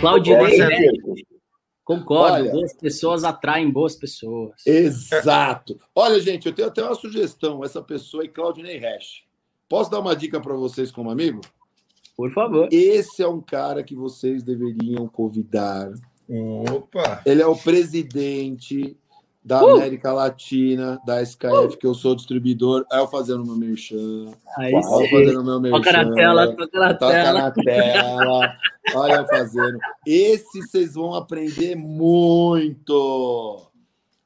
Claudinei, Concordo, Olha, boas pessoas atraem boas pessoas. Exato. Olha, gente, eu tenho até uma sugestão. Essa pessoa é Claudinei Hash. Posso dar uma dica para vocês como amigo? Por favor. Esse é um cara que vocês deveriam convidar. Opa! Ele é o presidente da uh! América Latina, da SKF, uh! que eu sou distribuidor. Aí eu fazendo meu merchan. Aí eu fazendo meu merchan. Toca na tela, toca na toca tela. na tela. Olha eu fazendo. Esse vocês vão aprender muito.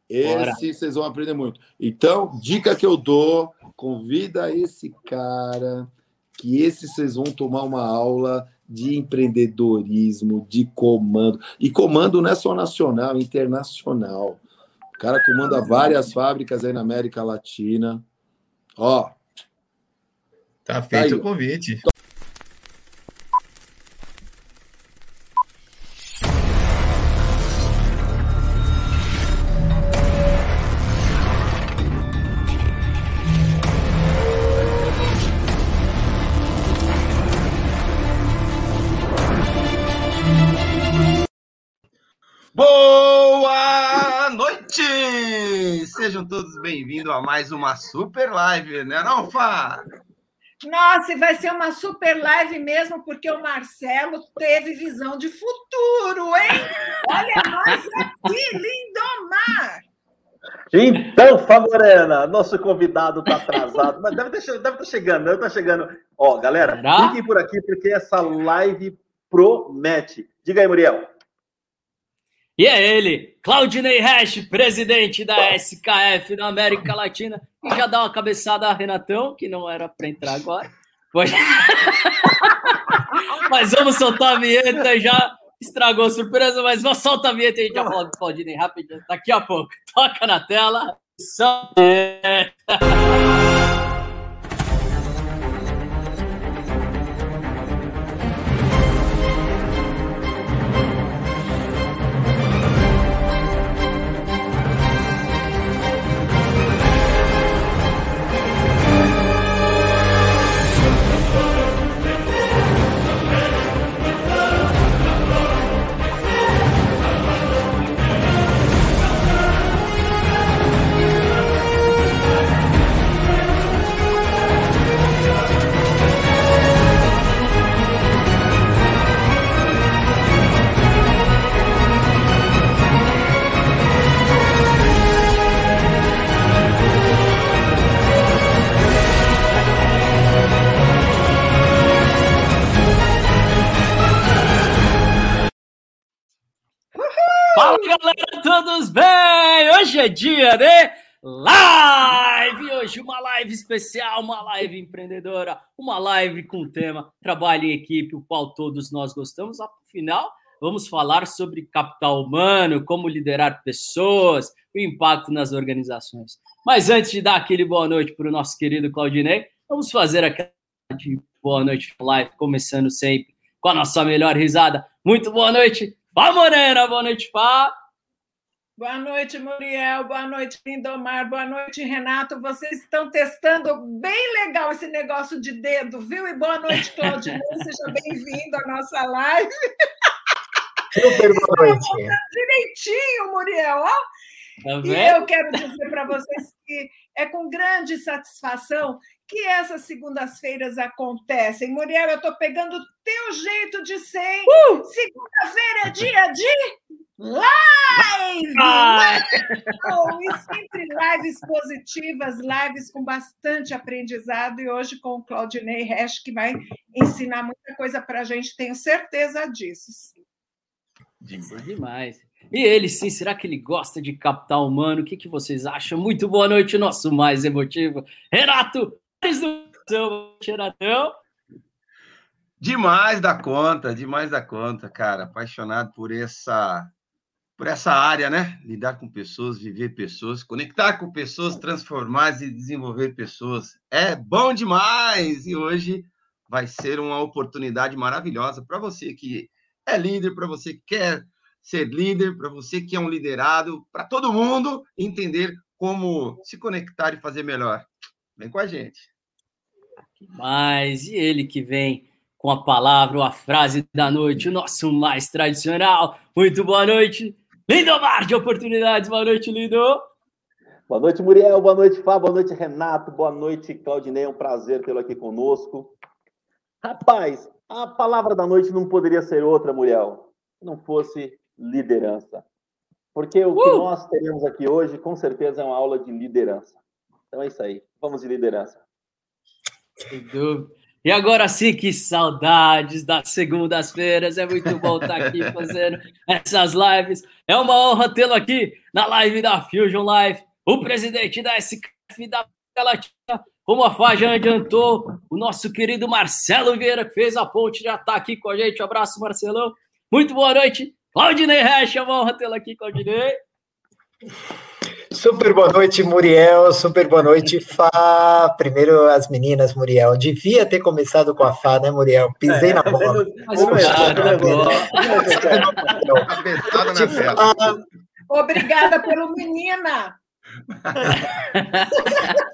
Esse Bora. vocês vão aprender muito. Então, dica que eu dou, convida esse cara, que esse vocês vão tomar uma aula de empreendedorismo, de comando. E comando não é só nacional, é internacional. O cara comanda várias fábricas aí na América Latina. Ó. Tá feito tá o convite. Sejam todos bem-vindos a mais uma super live, né, não, Fá? Nossa, e vai ser uma super live mesmo, porque o Marcelo teve visão de futuro, hein? Olha nós aqui, Lindomar! Então, Favorena, nosso convidado está atrasado, mas deve estar deve tá chegando, deve estar tá chegando. Ó, galera, Será? fiquem por aqui, porque essa live promete. Diga aí, Muriel. E é ele, Claudinei Hash, presidente da SKF da América Latina, e já dá uma cabeçada a Renatão, que não era para entrar agora. mas vamos soltar a vinheta, já estragou a surpresa, mas vamos soltar a vinheta e a gente já fala do Claudinei rapidinho, daqui a pouco. Toca na tela, solta é dia de live! Hoje uma live especial, uma live empreendedora, uma live com tema trabalho em equipe, o qual todos nós gostamos. Afinal, vamos falar sobre capital humano, como liderar pessoas, o impacto nas organizações. Mas antes de dar aquele boa noite para o nosso querido Claudinei, vamos fazer aquela boa noite live, começando sempre com a nossa melhor risada. Muito boa noite, Fá Morena, boa noite, Fá. Boa noite, Muriel. Boa noite, Lindomar. Boa noite, Renato. Vocês estão testando bem legal esse negócio de dedo, viu? E boa noite, Claudinei. Seja bem-vindo à nossa live. Super boa noite. Direitinho, Muriel. Ó. Tá e eu quero dizer para vocês que é com grande satisfação que essas segundas-feiras acontecem. Muriel, eu estou pegando o teu jeito de ser. Uh! Segunda-feira é dia de live! Ah! E sempre lives positivas, lives com bastante aprendizado. E hoje com o Claudinei Resch, que vai ensinar muita coisa para a gente, tenho certeza disso. Demais. Demais. E ele, sim, será que ele gosta de capital humano? O que, que vocês acham? Muito boa noite, nosso mais emotivo, Renato do Renatão. Demais da conta, demais da conta, cara. Apaixonado por essa por essa área, né? Lidar com pessoas, viver pessoas, conectar com pessoas, transformar e desenvolver pessoas. É bom demais! E hoje vai ser uma oportunidade maravilhosa para você que é líder, para você que quer ser líder, para você que é um liderado, para todo mundo entender como se conectar e fazer melhor. Vem com a gente. Mas e ele que vem com a palavra ou a frase da noite, o nosso mais tradicional. Muito boa noite, Lindomar de Oportunidades. Boa noite, Lindo. Boa noite, Muriel. Boa noite, Fábio. Boa noite, Renato. Boa noite, Claudinei. É um prazer tê-lo aqui conosco. Rapaz, a palavra da noite não poderia ser outra, Muriel, se não fosse liderança. Porque o que uh! nós teremos aqui hoje, com certeza, é uma aula de liderança. Então é isso aí. Vamos de liderança. Sem dúvida. E agora sim, que saudades das segundas-feiras. É muito bom estar aqui fazendo essas lives. É uma honra tê-lo aqui na live da Fusion Live, o presidente da SCF da Latina. Como a Fá já adiantou, o nosso querido Marcelo Vieira, que fez a ponte, já está aqui com a gente. Um abraço, Marcelão. Muito boa noite. Claudinei Resch, é uma honra tê-lo aqui, Claudinei. Super boa noite, Muriel. Super boa noite, Fá. Primeiro as meninas, Muriel. Devia ter começado com a Fá, né, Muriel? Pisei é, na bola. Obrigada pelo menina.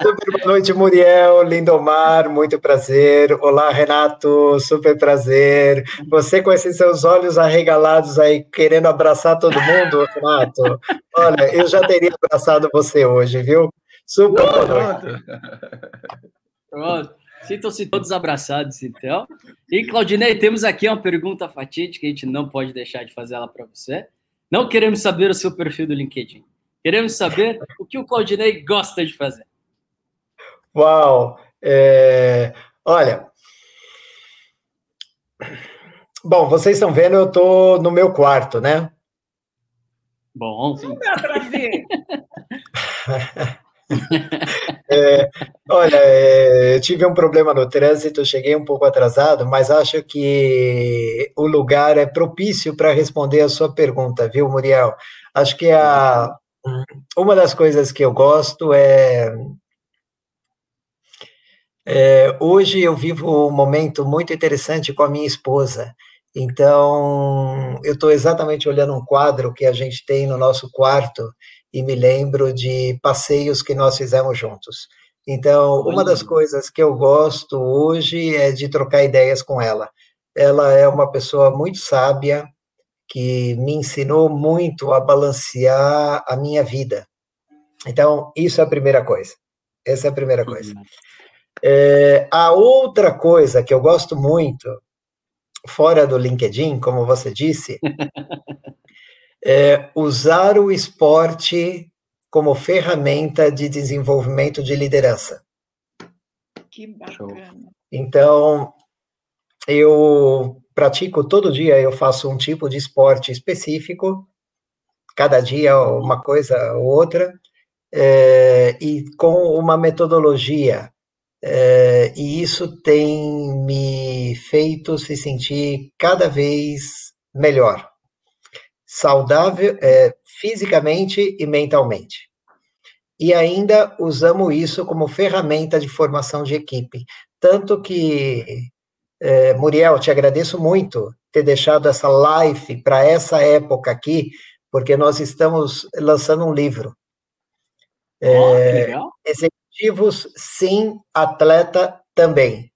Super boa noite, Muriel, Lindomar, muito prazer. Olá, Renato, super prazer. Você com esses seus olhos arregalados aí, querendo abraçar todo mundo, Renato. Olha, eu já teria abraçado você hoje, viu? Super boa noite. Pronto. Sintam-se todos abraçados, então. E, Claudinei, temos aqui uma pergunta fatídica, a gente não pode deixar de fazer ela para você. Não queremos saber o seu perfil do LinkedIn. Queremos saber o que o Claudinei gosta de fazer. Uau! É... Olha. Bom, vocês estão vendo, eu estou no meu quarto, né? Bom. Ver. é, olha, é, eu tive um problema no trânsito, cheguei um pouco atrasado, mas acho que o lugar é propício para responder a sua pergunta, viu, Muriel? Acho que a, uma das coisas que eu gosto é, é, hoje eu vivo um momento muito interessante com a minha esposa. Então, eu estou exatamente olhando um quadro que a gente tem no nosso quarto e me lembro de passeios que nós fizemos juntos. Então, uma das coisas que eu gosto hoje é de trocar ideias com ela. Ela é uma pessoa muito sábia, que me ensinou muito a balancear a minha vida. Então, isso é a primeira coisa. Essa é a primeira coisa. Uhum. É, a outra coisa que eu gosto muito, fora do LinkedIn, como você disse, é usar o esporte como ferramenta de desenvolvimento de liderança. Que bacana. Então, eu pratico todo dia, eu faço um tipo de esporte específico, cada dia uma coisa ou outra, é, e com uma metodologia. É, e isso tem me feito se sentir cada vez melhor, saudável, é, fisicamente e mentalmente. E ainda usamos isso como ferramenta de formação de equipe. Tanto que é, Muriel, te agradeço muito ter deixado essa live para essa época aqui, porque nós estamos lançando um livro. É, executivos, sim, atleta também.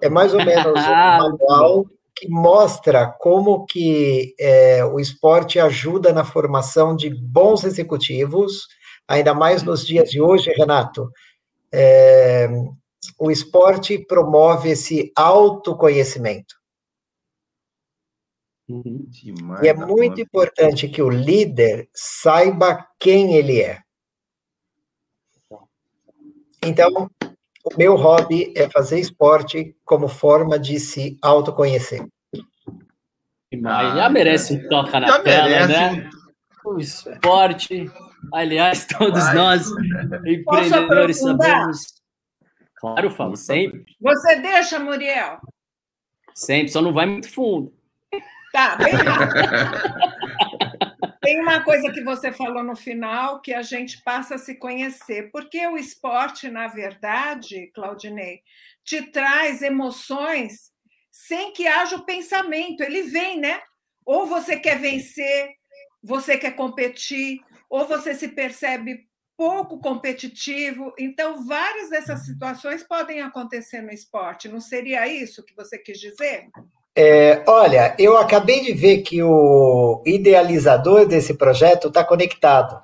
É mais ou menos um manual que mostra como que é, o esporte ajuda na formação de bons executivos, ainda mais nos dias de hoje, Renato. É, o esporte promove esse autoconhecimento. Uhum. e é muito conta. importante que o líder saiba quem ele é. Então, o meu hobby é fazer esporte como forma de se autoconhecer. Ah, já merece um toca na tela, merece. né? O esporte, aliás, todos Vai. nós, empreendedores, sabemos Claro, falo, sempre. Você deixa, Muriel? Sempre, só não vai muito fundo. Tá, bem Tem uma coisa que você falou no final que a gente passa a se conhecer, porque o esporte, na verdade, Claudinei, te traz emoções sem que haja o pensamento. Ele vem, né? Ou você quer vencer, você quer competir, ou você se percebe pouco competitivo. Então, várias dessas situações podem acontecer no esporte. Não seria isso que você quis dizer? É, olha, eu acabei de ver que o idealizador desse projeto está conectado.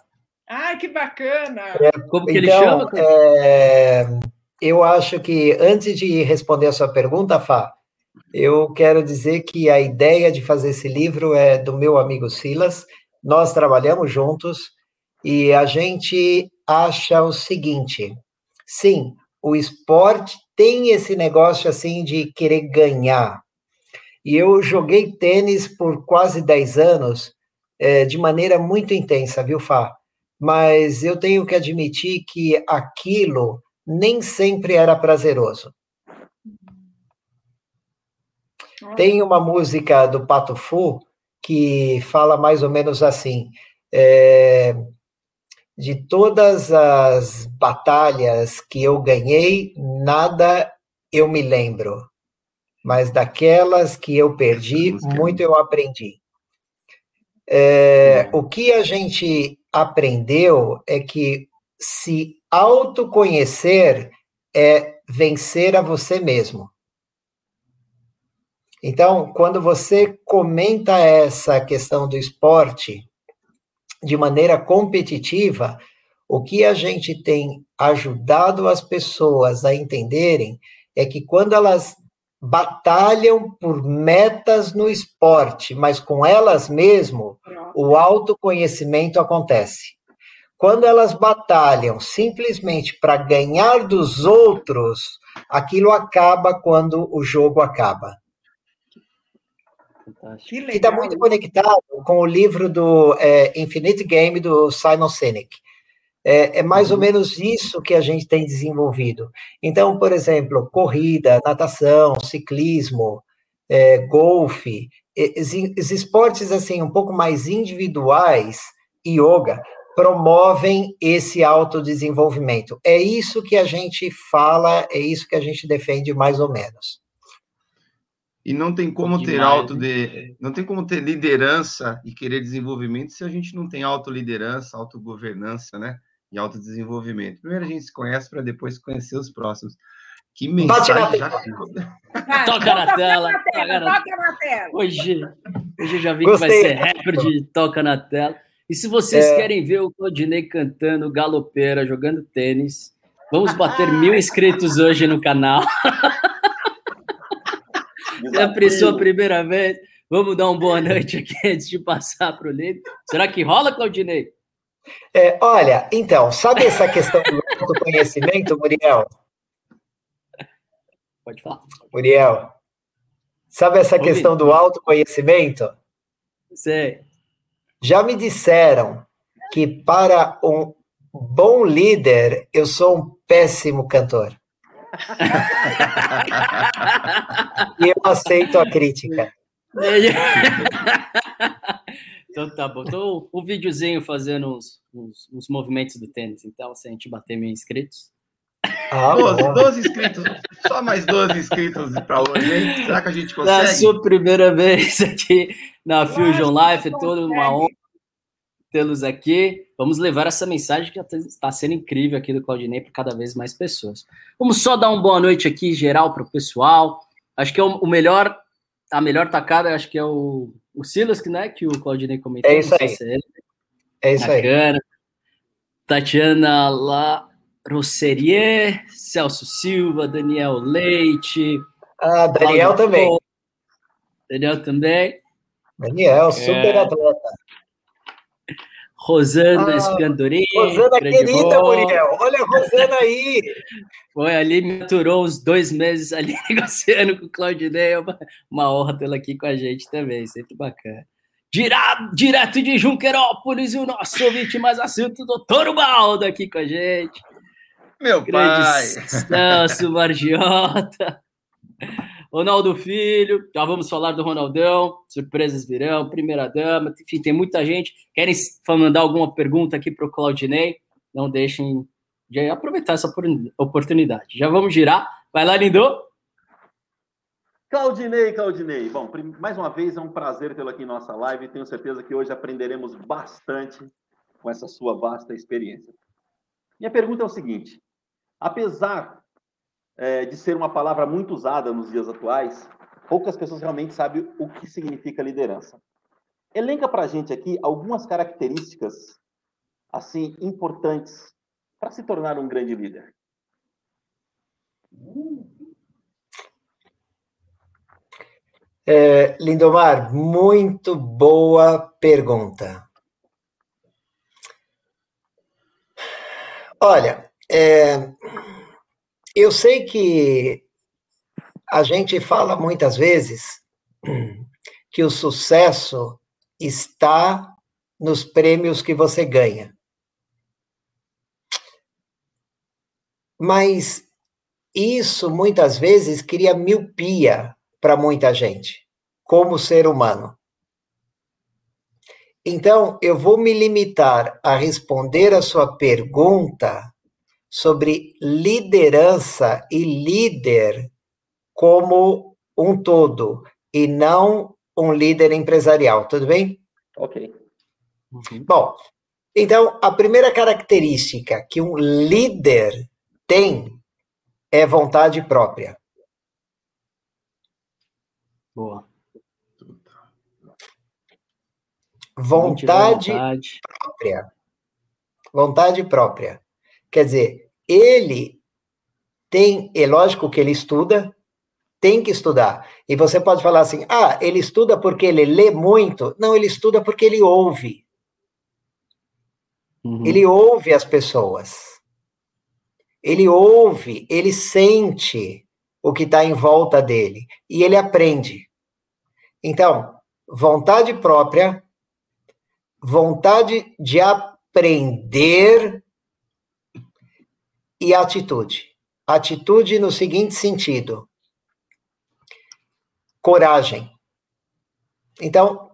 Ai, que bacana! É, Como que então, ele chama? É, eu acho que, antes de responder a sua pergunta, Fá, eu quero dizer que a ideia de fazer esse livro é do meu amigo Silas. Nós trabalhamos juntos e a gente acha o seguinte: sim, o esporte tem esse negócio assim de querer ganhar. E eu joguei tênis por quase 10 anos é, de maneira muito intensa, viu, Fá? Mas eu tenho que admitir que aquilo nem sempre era prazeroso. Tem uma música do Pato Fu que fala mais ou menos assim: é, de todas as batalhas que eu ganhei, nada eu me lembro, mas daquelas que eu perdi, muito eu aprendi. É, o que a gente aprendeu é que se autoconhecer é vencer a você mesmo. Então, quando você comenta essa questão do esporte, de maneira competitiva, o que a gente tem ajudado as pessoas a entenderem é que quando elas batalham por metas no esporte, mas com elas mesmo, o autoconhecimento acontece. Quando elas batalham simplesmente para ganhar dos outros, aquilo acaba quando o jogo acaba. Fantástico. Que está muito conectado com o livro do é, Infinite Game do Simon Sinek. É, é mais uhum. ou menos isso que a gente tem desenvolvido. Então, por exemplo, corrida, natação, ciclismo, é, golfe, esportes assim um pouco mais individuais, yoga, promovem esse autodesenvolvimento. É isso que a gente fala, é isso que a gente defende mais ou menos. E não tem como Demais, ter auto de, não tem como ter liderança e querer desenvolvimento se a gente não tem autoliderança, autogovernança, né? E autodesenvolvimento. Primeiro a gente se conhece para depois conhecer os próximos. Que mensagem já Toca na tela. Toca na tela. Hoje, hoje eu já vi Gostei. que vai ser rapper de toca na tela. E se vocês é... querem ver o Claudinei cantando galopeira, jogando tênis, vamos bater mil inscritos hoje no canal. É a primeira vez. Vamos dar uma boa noite aqui antes de passar para o Lito. Será que rola, Claudinei? É, olha, então, sabe essa questão do autoconhecimento, Muriel? Pode falar. Muriel, sabe essa Ouvi. questão do autoconhecimento? Sei. Já me disseram que para um bom líder, eu sou um péssimo cantor. E eu aceito a crítica. então tá bom. Então, um videozinho fazendo uns, uns, uns, movimentos do tênis. Então, se a gente bater mil inscritos. Ah, 12, 12 inscritos. Só mais 12 inscritos para hoje, hein? Será que a gente consegue? Na sua primeira vez aqui na Fusion Life, é toda uma honra tê-los aqui. Vamos levar essa mensagem que está sendo incrível aqui do Claudinei para cada vez mais pessoas. Vamos só dar uma boa noite aqui geral para o pessoal. Acho que é o melhor, a melhor tacada, acho que é o, o Silas, né, que o Claudinei comentou. É isso aí. É, é isso Bacana. aí. Tatiana La Rosserier, Celso Silva, Daniel Leite. Ah, Daniel também. Daniel também. Daniel, super é. atleta. Rosana ah. Rosana querida, Muriel. Olha a Rosana aí. Foi ali, me aturou uns dois meses ali negociando com o Claudinei. É uma, uma honra tê-la aqui com a gente também, sempre bacana. Direto, direto de Junquerópolis, o nosso ouvinte mais assunto, doutor Baldo, aqui com a gente. Meu Grande pai. Celso Margiota. Ronaldo Filho, já vamos falar do Ronaldão, surpresas virão, primeira dama, enfim, tem muita gente. Querem mandar alguma pergunta aqui para o Claudinei? Não deixem de aproveitar essa oportunidade. Já vamos girar. Vai lá, Lindo. Claudinei, Claudinei. Bom, mais uma vez é um prazer tê-lo aqui em nossa live. Tenho certeza que hoje aprenderemos bastante com essa sua vasta experiência. Minha pergunta é o seguinte: apesar é, de ser uma palavra muito usada nos dias atuais, poucas pessoas realmente sabem o que significa liderança. Elenca para a gente aqui algumas características assim importantes para se tornar um grande líder. É, Lindomar, muito boa pergunta. Olha, é, eu sei que a gente fala muitas vezes que o sucesso está nos prêmios que você ganha. Mas isso muitas vezes cria miopia para muita gente, como ser humano. Então, eu vou me limitar a responder a sua pergunta sobre liderança e líder como um todo, e não um líder empresarial, tudo bem? Ok. Uhum. Bom, então, a primeira característica que um líder tem é vontade própria. Boa. Vontade, vontade própria. Vontade própria. Quer dizer, ele tem, é lógico que ele estuda, tem que estudar. E você pode falar assim: ah, ele estuda porque ele lê muito. Não, ele estuda porque ele ouve. Uhum. Ele ouve as pessoas. Ele ouve, ele sente o que está em volta dele e ele aprende. Então, vontade própria, vontade de aprender e atitude. Atitude no seguinte sentido: coragem. Então,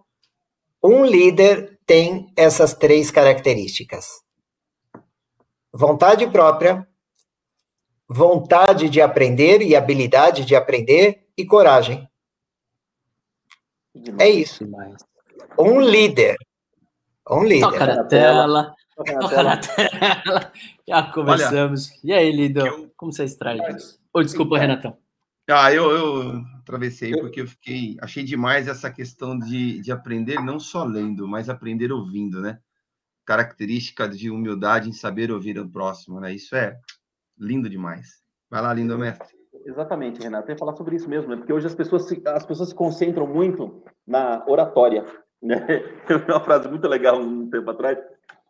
um líder tem essas três características: vontade própria, vontade de aprender e habilidade de aprender e coragem. É isso. Um líder. Líder. Toca na tela. Toca na tela. Já começamos. Olha, e aí, Lido? Eu... Como você extrai isso? Ou oh, desculpa, Renatão. Ah, eu, eu atravessei porque eu fiquei. Achei demais essa questão de, de aprender não só lendo, mas aprender ouvindo, né? Característica de humildade em saber ouvir o próximo, né? Isso é lindo demais. Vai lá, lindo mestre. Exatamente, Renato. Eu ia falar sobre isso mesmo, né? Porque hoje as pessoas se, as pessoas se concentram muito na oratória. Né? Eu vi uma frase muito legal um tempo atrás.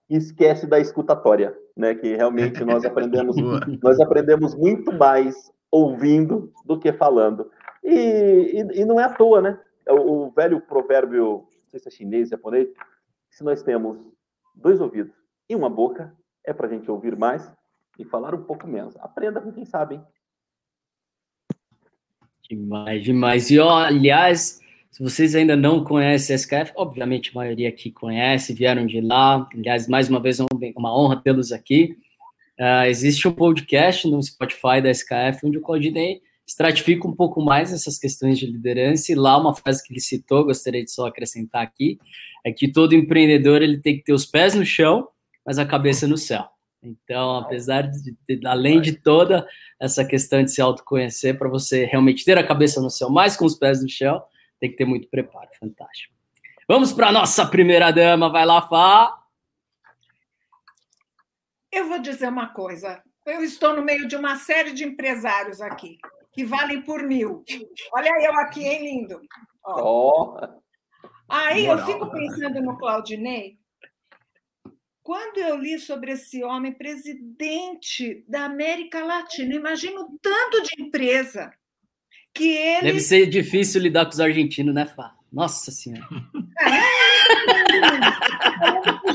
Esquece da escutatória, né? Que realmente nós aprendemos, nós aprendemos muito mais ouvindo do que falando. E, e, e não é à toa, né? É o, o, velho provérbio, não sei se é chinês, japonês, se nós temos dois ouvidos e uma boca, é para a gente ouvir mais e falar um pouco menos. Aprenda com quem sabe, hein? Demais, demais. E, ó, aliás, se vocês ainda não conhecem a SKF, obviamente a maioria aqui conhece, vieram de lá. Aliás, mais uma vez, uma honra tê-los aqui. Uh, existe um podcast no Spotify da SKF, onde o Claudinei estratifica um pouco mais essas questões de liderança. E lá, uma frase que ele citou, gostaria de só acrescentar aqui, é que todo empreendedor ele tem que ter os pés no chão, mas a cabeça no céu. Então, apesar de, de, além de toda essa questão de se autoconhecer, para você realmente ter a cabeça no céu, mais com os pés no chão, tem que ter muito preparo. Fantástico. Vamos para a nossa primeira dama. Vai lá, Fá. Eu vou dizer uma coisa. Eu estou no meio de uma série de empresários aqui, que valem por mil. Olha eu aqui, hein, lindo? Ó. Oh. Aí eu fico pensando no Claudinei, quando eu li sobre esse homem presidente da América Latina, imagino tanto de empresa que ele. Deve ser difícil lidar com os argentinos, né, Fá? Nossa Senhora.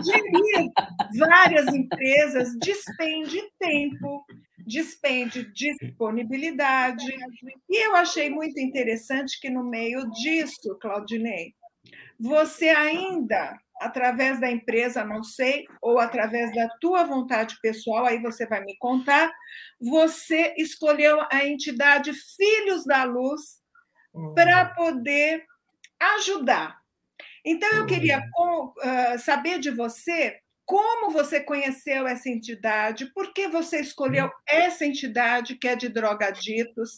Gerir várias empresas despende tempo, despende disponibilidade. E eu achei muito interessante que no meio disso, Claudinei, você ainda através da empresa, não sei, ou através da tua vontade pessoal, aí você vai me contar, você escolheu a entidade Filhos da Luz uhum. para poder ajudar. Então, eu queria com, uh, saber de você como você conheceu essa entidade, por que você escolheu essa entidade que é de drogaditos.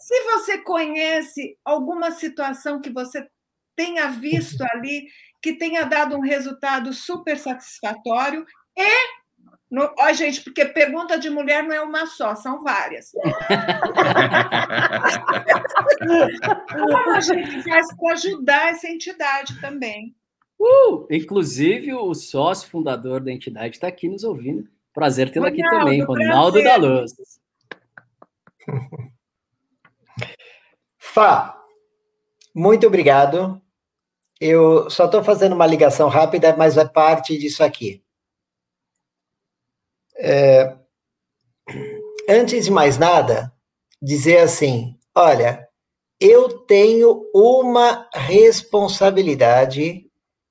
Se você conhece alguma situação que você tenha visto ali, que tenha dado um resultado super satisfatório e no, ó, gente, porque pergunta de mulher não é uma só, são várias. Como a gente faz para ajudar essa entidade também? Uh, inclusive, o sócio fundador da entidade está aqui nos ouvindo. Prazer tê-lo aqui também, Ronaldo da Luz. Fá, muito obrigado. Eu só estou fazendo uma ligação rápida, mas é parte disso aqui. É, antes de mais nada, dizer assim: olha, eu tenho uma responsabilidade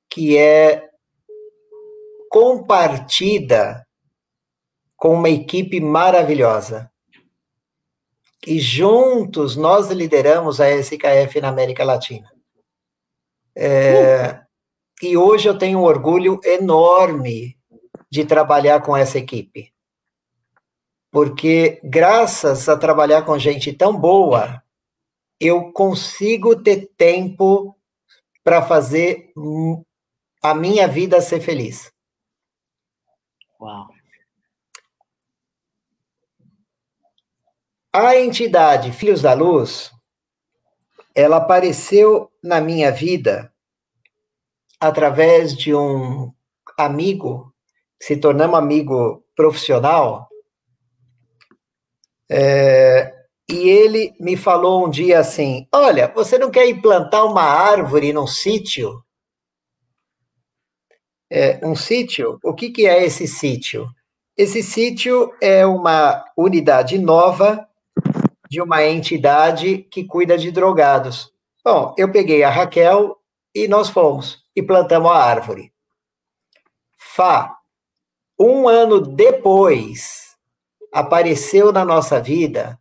que é compartida com uma equipe maravilhosa. E juntos nós lideramos a SKF na América Latina. É. E hoje eu tenho um orgulho enorme de trabalhar com essa equipe. Porque, graças a trabalhar com gente tão boa, eu consigo ter tempo para fazer a minha vida ser feliz. Uau. A entidade Filhos da Luz, ela apareceu na minha vida através de um amigo se tornamos amigo profissional, é, e ele me falou um dia assim: Olha, você não quer implantar uma árvore num sítio? É, um sítio? O que, que é esse sítio? Esse sítio é uma unidade nova de uma entidade que cuida de drogados. Bom, eu peguei a Raquel e nós fomos e plantamos a árvore. Fá, um ano depois, apareceu na nossa vida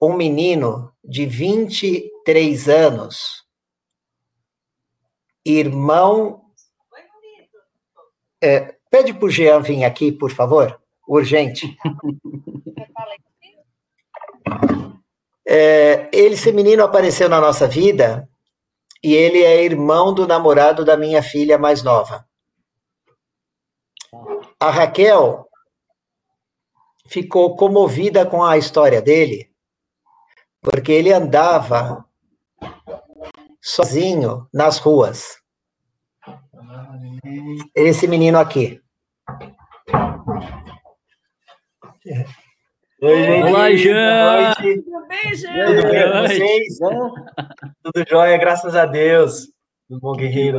um menino de 23 anos, irmão. É, pede para o Jean vir aqui, por favor, urgente. É, esse menino apareceu na nossa vida e ele é irmão do namorado da minha filha mais nova. A Raquel ficou comovida com a história dele, porque ele andava sozinho nas ruas. Esse menino aqui. Oi, gente. Olá, Jean. Tudo bem, Jean? Tudo bem com vocês? Tudo jóia, graças a Deus. Tudo bom, guerreiro?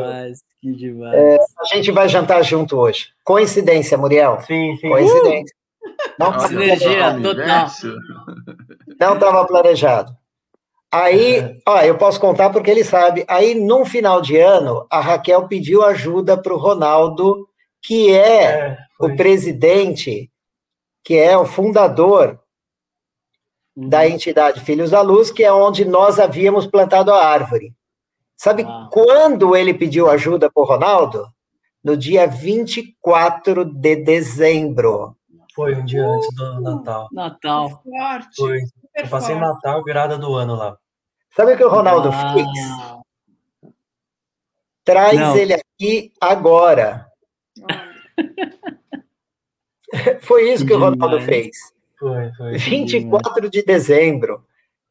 Que demais. É, a gente vai jantar junto hoje. Coincidência, Muriel? Sim, sim. Coincidência. Uh! Não, Sinergia total. Não estava planejado. Aí, ó, eu posso contar porque ele sabe. Aí, num final de ano, a Raquel pediu ajuda para o Ronaldo, que é, é o presidente, que é o fundador da uhum. entidade Filhos da Luz, que é onde nós havíamos plantado a árvore. Sabe ah. quando ele pediu ajuda para o Ronaldo? No dia 24 de dezembro. Foi um dia antes do Natal. Natal. Forte. Foi. Eu passei Natal virada do ano lá. Sabe o que o Ronaldo ah. fez? Traz Não. ele aqui agora. foi isso que, que o Ronaldo fez. Foi, foi. 24 de dezembro.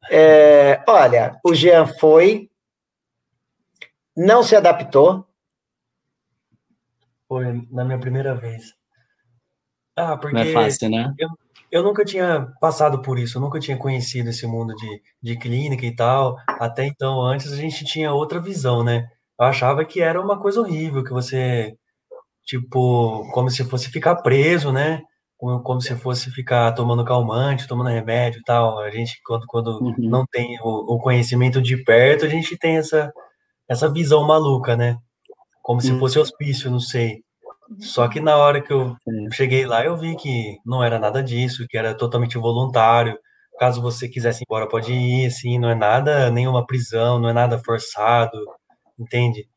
É, olha, o Jean foi, não se adaptou? Foi na minha primeira vez. Ah, porque. Não é fácil, né? Eu, eu nunca tinha passado por isso, eu nunca tinha conhecido esse mundo de, de clínica e tal. Até então, antes a gente tinha outra visão, né? Eu achava que era uma coisa horrível, que você, tipo, como se fosse ficar preso, né? Como, como se fosse ficar tomando calmante, tomando remédio e tal. A gente, quando, quando uhum. não tem o, o conhecimento de perto, a gente tem essa, essa visão maluca, né? Como se hum. fosse hospício, não sei. Só que na hora que eu cheguei lá, eu vi que não era nada disso, que era totalmente voluntário. Caso você quisesse ir embora, pode ir, assim, não é nada, nenhuma prisão, não é nada forçado, entende?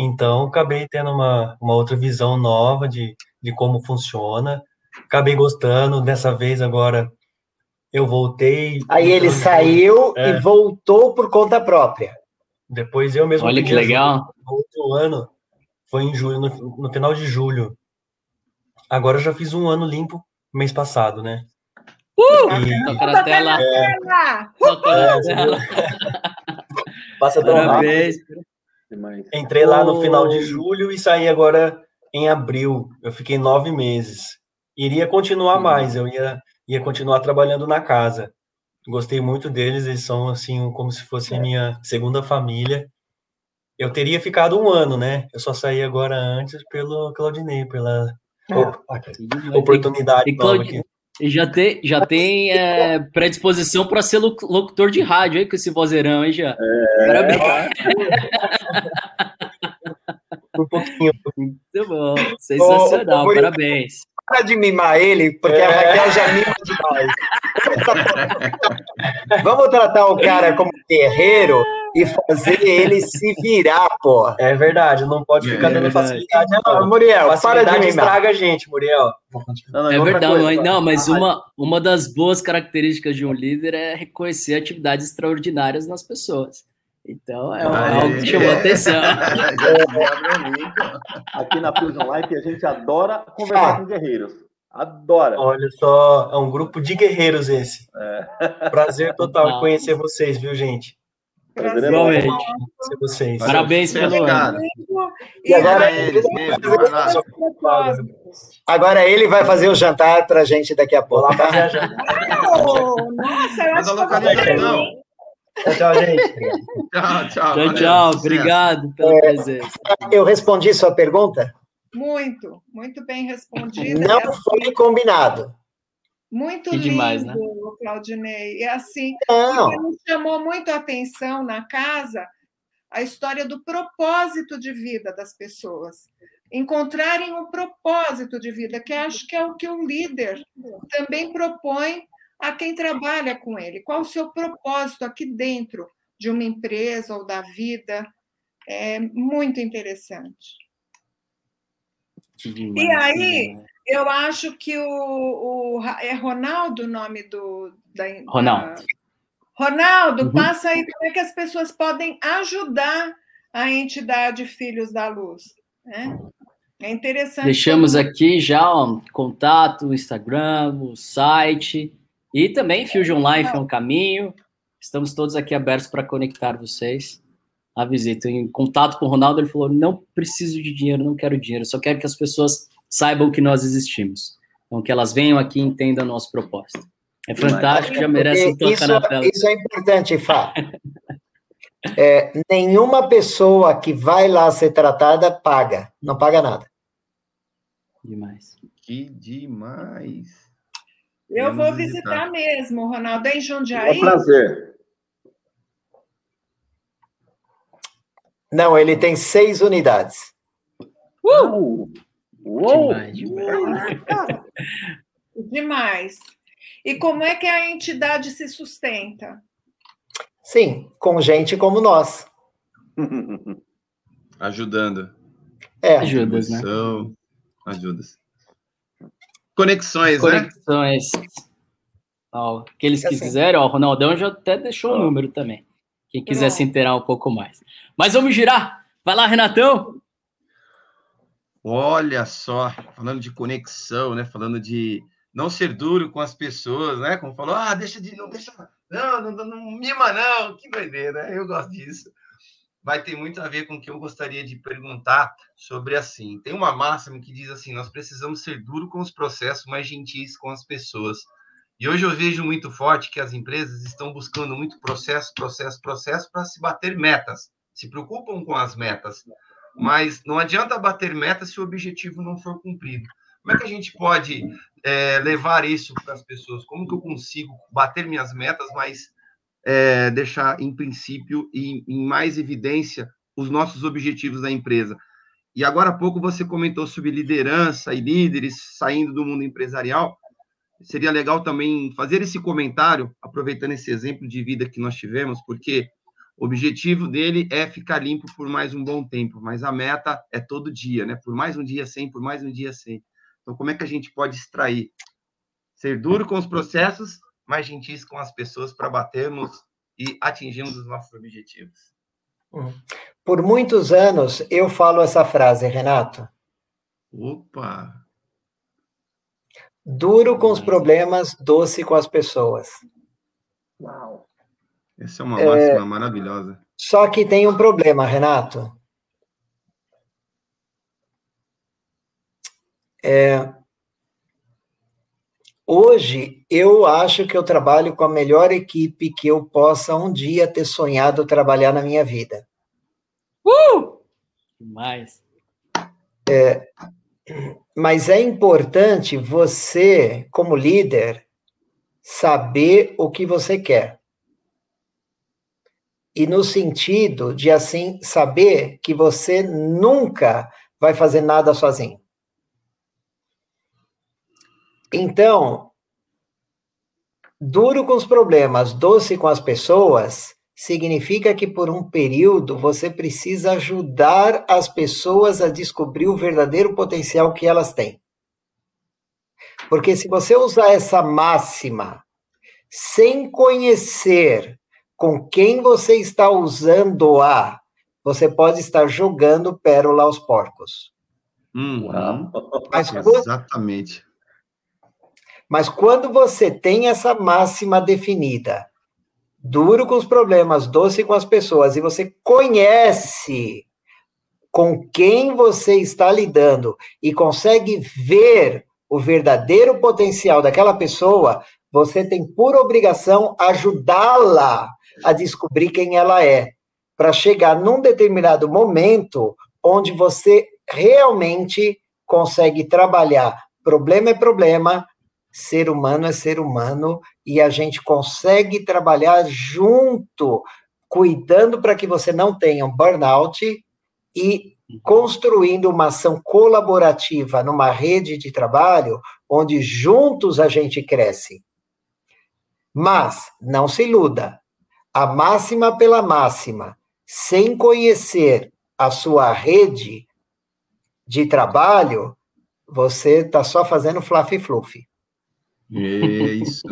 Então, acabei tendo uma, uma outra visão nova de, de como funciona. Acabei gostando. Dessa vez, agora, eu voltei. Aí ele saiu é. e voltou por conta própria. Depois eu mesmo. Olha que legal. Outro ano foi em julho, no, no, final de julho. Agora eu já fiz um ano limpo mês passado, né? Uh! E... Toca na tela. É... Toca na tela. Passa tão rápido. Entrei lá no final de julho e saí agora em abril. Eu fiquei nove meses. Iria continuar mais, eu ia, ia continuar trabalhando na casa. Gostei muito deles, eles são assim como se fosse é. minha segunda família. Eu teria ficado um ano, né? Eu só saí agora antes pelo Claudinei, pela é. oportunidade e, Claud... e já tem, já tem é, predisposição para ser locutor de rádio aí com esse vozeirão, hein, já? É, Parabéns. Um pouquinho. Muito bom, sensacional, ô, ô, parabéns. Para de mimar ele, porque é. a Raquel já mima demais. Vamos tratar o cara como guerreiro e fazer ele se virar, pô. É verdade, não pode ficar é dando facilidade. Não, Muriel, facilidade para de mimar. estraga a gente, Muriel. Não, não, é verdade, coisa, não, mas uma, uma das boas características de um líder é reconhecer atividades extraordinárias nas pessoas. Então, é ah, algo que chamou é. atenção. Aqui na Fusion Life, a gente adora conversar ah. com guerreiros. Adora. Olha só, é um grupo de guerreiros esse. É. Prazer total ah. conhecer vocês, viu, gente? Prazer Igualmente. Conhecer vocês. Parabéns pelo ano. E agora ele, agora ele vai fazer o jantar para a gente daqui a pouco. Tá? Nossa, eu acho que Tchau, tchau, gente. tchau, tchau. Tchau, tchau. Obrigado pela é, presença. Eu respondi sua pergunta? Muito, muito bem respondida. Não foi combinado. Muito que lindo, demais, né? Claudinei. E assim, me chamou muito a atenção na casa a história do propósito de vida das pessoas. Encontrarem um propósito de vida, que acho que é o que o líder também propõe a quem trabalha com ele. Qual o seu propósito aqui dentro de uma empresa ou da vida? É muito interessante. E aí, eu acho que o, o é Ronaldo o nome do da, Ronaldo. Ronaldo, uhum. passa aí como é que as pessoas podem ajudar a entidade Filhos da Luz. Né? É interessante. Deixamos aqui já o contato, o Instagram, o site. E também Fusion Life é um caminho. Estamos todos aqui abertos para conectar vocês a visita. Em contato com o Ronaldo, ele falou: não preciso de dinheiro, não quero dinheiro, só quero que as pessoas saibam que nós existimos. Então, que elas venham aqui e entendam o nosso propósito. É fantástico, já merece um toque na tela. Isso é importante, Fá. É, nenhuma pessoa que vai lá ser tratada paga, não paga nada. Demais. Que demais. Eu vou visitar, visitar mesmo, Ronaldo, em Jundiaí. É um prazer. Não, ele tem seis unidades. Uh! Uou! Demais, demais. demais. E como é que a entidade se sustenta? Sim, com gente como nós. Ajudando. É. Ajudas, né? Ajudas. Conexões, Conexões. né? Ó, aqueles que assim. quiserem, ó, o Ronaldão já até deixou o um número também. Quem quiser se inteirar um pouco mais. Mas vamos girar. Vai lá, Renatão. Olha só, falando de conexão, né? Falando de não ser duro com as pessoas, né? Como falou, ah, deixa de não deixa, não, não, não, não mima não, que doideira, né? Eu gosto disso. Vai ter muito a ver com o que eu gostaria de perguntar sobre assim. Tem uma máxima que diz assim: nós precisamos ser duro com os processos, mas gentis com as pessoas. E hoje eu vejo muito forte que as empresas estão buscando muito processo, processo, processo para se bater metas. Se preocupam com as metas, mas não adianta bater metas se o objetivo não for cumprido. Como é que a gente pode é, levar isso para as pessoas? Como que eu consigo bater minhas metas, mas é, deixar em princípio e em mais evidência os nossos objetivos da empresa? E agora há pouco você comentou sobre liderança e líderes saindo do mundo empresarial seria legal também fazer esse comentário, aproveitando esse exemplo de vida que nós tivemos, porque O objetivo dele é ficar limpo por mais um bom tempo, mas a meta é todo dia, né? Por mais um dia sem, por mais um dia sem. Então, como é que a gente pode extrair? Ser duro com os processos, mais gentis com as pessoas para batermos e atingirmos os nossos objetivos. Hum. Por muitos anos eu falo essa frase, Renato. Opa! Duro com os problemas, doce com as pessoas. Uau! Essa é uma máxima é... maravilhosa. Só que tem um problema, Renato. É... Hoje, eu acho que eu trabalho com a melhor equipe que eu possa um dia ter sonhado trabalhar na minha vida. Uh! Demais. É, mas é importante você, como líder, saber o que você quer e no sentido de assim saber que você nunca vai fazer nada sozinho. Então, duro com os problemas, doce com as pessoas, significa que por um período você precisa ajudar as pessoas a descobrir o verdadeiro potencial que elas têm. Porque se você usar essa máxima sem conhecer com quem você está usando-a, você pode estar jogando pérola aos porcos. Uhum. Mas quando, Exatamente. Mas quando você tem essa máxima definida, duro com os problemas, doce com as pessoas, e você conhece com quem você está lidando e consegue ver o verdadeiro potencial daquela pessoa, você tem por obrigação ajudá-la a descobrir quem ela é, para chegar num determinado momento onde você realmente consegue trabalhar. Problema é problema, ser humano é ser humano, e a gente consegue trabalhar junto, cuidando para que você não tenha um burnout e construindo uma ação colaborativa numa rede de trabalho onde juntos a gente cresce. Mas não se iluda, a máxima pela máxima, sem conhecer a sua rede de trabalho, você está só fazendo fluffy fluffy. Isso.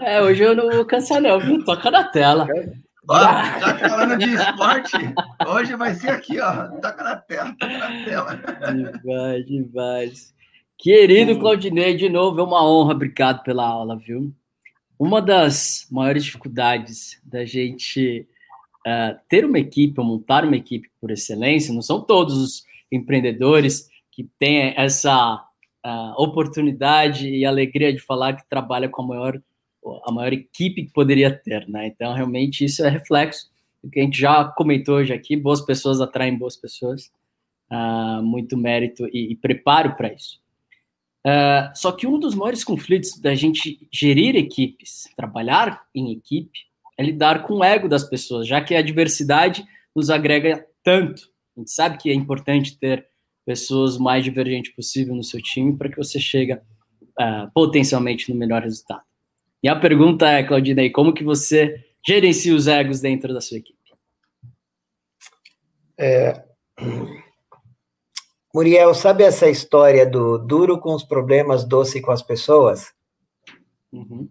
é, hoje eu não vou cansar, não, viu? Toca na tela. Ó, tá falando de esporte? Hoje vai ser aqui, ó. Toca na tela, toca na tela. Demais, demais. Querido Claudinei, de novo, é uma honra. Obrigado pela aula, viu? Uma das maiores dificuldades da gente uh, ter uma equipe, ou montar uma equipe por excelência, não são todos os empreendedores que têm essa uh, oportunidade e alegria de falar que trabalha com a maior, a maior equipe que poderia ter, né? Então, realmente, isso é reflexo do que a gente já comentou hoje aqui, boas pessoas atraem boas pessoas, uh, muito mérito e, e preparo para isso. Uh, só que um dos maiores conflitos da gente gerir equipes, trabalhar em equipe, é lidar com o ego das pessoas, já que a diversidade nos agrega tanto. A gente sabe que é importante ter pessoas o mais divergentes possível no seu time para que você chegue uh, potencialmente no melhor resultado. E a pergunta é, Claudinei, como que você gerencia os egos dentro da sua equipe? É, Muriel, sabe essa história do duro com os problemas, doce com as pessoas? Uhum.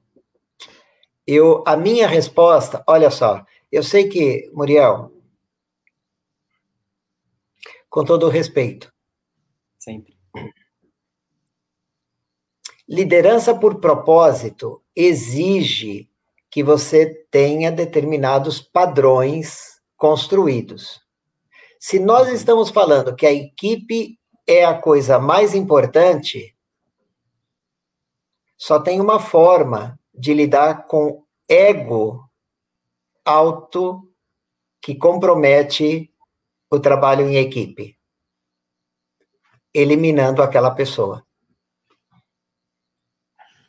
Eu, a minha resposta, olha só, eu sei que, Muriel, com todo o respeito. Sempre. Liderança por propósito exige que você tenha determinados padrões construídos. Se nós estamos falando que a equipe é a coisa mais importante, só tem uma forma de lidar com ego alto que compromete o trabalho em equipe, eliminando aquela pessoa.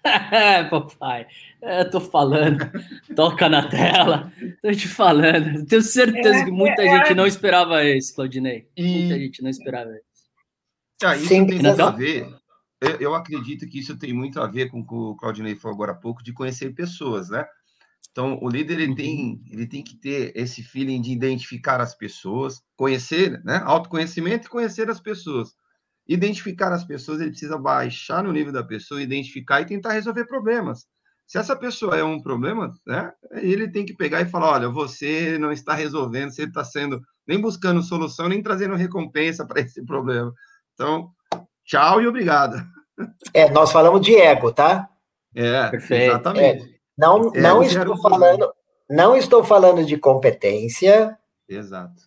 É, papai, eu tô falando, toca na tela, tô te falando. Tenho certeza que muita é, gente é. não esperava isso, Claudinei. E... Muita gente não esperava isso. Ah, isso Sim, tem muito a ver. Eu, eu, acredito que isso tem muito a ver com o que o Claudinei falou agora há pouco, de conhecer pessoas, né? Então, o líder ele tem, ele tem que ter esse feeling de identificar as pessoas, conhecer, né? Autoconhecimento e conhecer as pessoas. Identificar as pessoas, ele precisa baixar no nível da pessoa, identificar e tentar resolver problemas. Se essa pessoa é um problema, né? Ele tem que pegar e falar: olha, você não está resolvendo, você está sendo nem buscando solução, nem trazendo recompensa para esse problema. Então, tchau e obrigado. É, nós falamos de ego, tá? É, Perfeito. exatamente. É. Não, não estou falando, não estou falando de competência. Exato.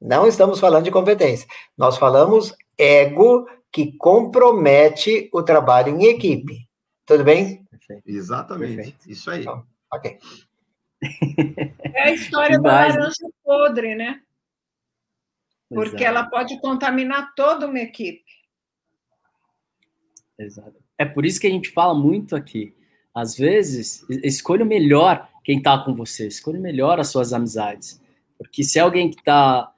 Não estamos falando de competência. Nós falamos ego que compromete o trabalho em equipe. Tudo bem? Perfeito. Exatamente. Perfeito. Isso aí. Então, ok. É a história da laranja podre, né? Porque Exato. ela pode contaminar toda uma equipe. Exato. É por isso que a gente fala muito aqui às vezes, escolha melhor quem está com você, escolha melhor as suas amizades. Porque se é alguém que está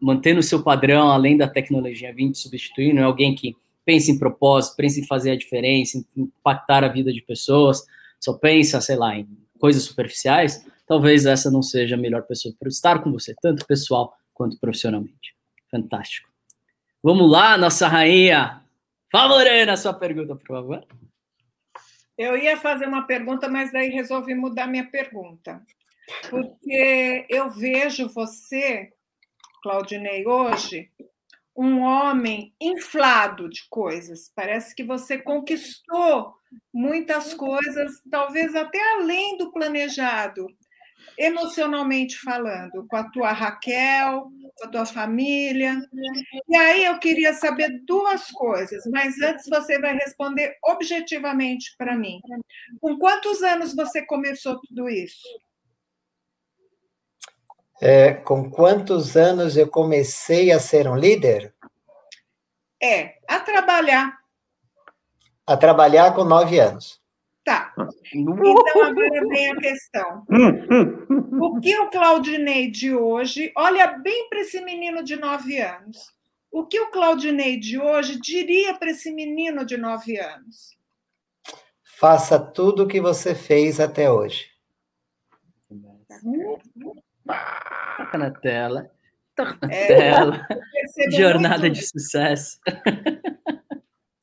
mantendo o seu padrão além da tecnologia vindo te substituir, não é alguém que pensa em propósito, pensa em fazer a diferença, em impactar a vida de pessoas, só pensa, sei lá, em coisas superficiais, talvez essa não seja a melhor pessoa para estar com você, tanto pessoal quanto profissionalmente. Fantástico. Vamos lá, nossa rainha. Favorena, sua pergunta, por favor. Eu ia fazer uma pergunta, mas daí resolvi mudar minha pergunta. Porque eu vejo você, Claudinei, hoje, um homem inflado de coisas. Parece que você conquistou muitas coisas, talvez até além do planejado emocionalmente falando, com a tua Raquel, com a tua família. E aí eu queria saber duas coisas, mas antes você vai responder objetivamente para mim. Com quantos anos você começou tudo isso? É, com quantos anos eu comecei a ser um líder? É, a trabalhar. A trabalhar com nove anos. Tá. Então, agora vem a questão. O que o Claudinei de hoje, olha bem para esse menino de nove anos, o que o Claudinei de hoje diria para esse menino de nove anos? Faça tudo o que você fez até hoje. Toca na tela. Toca na é, tela. Jornada muito... de sucesso.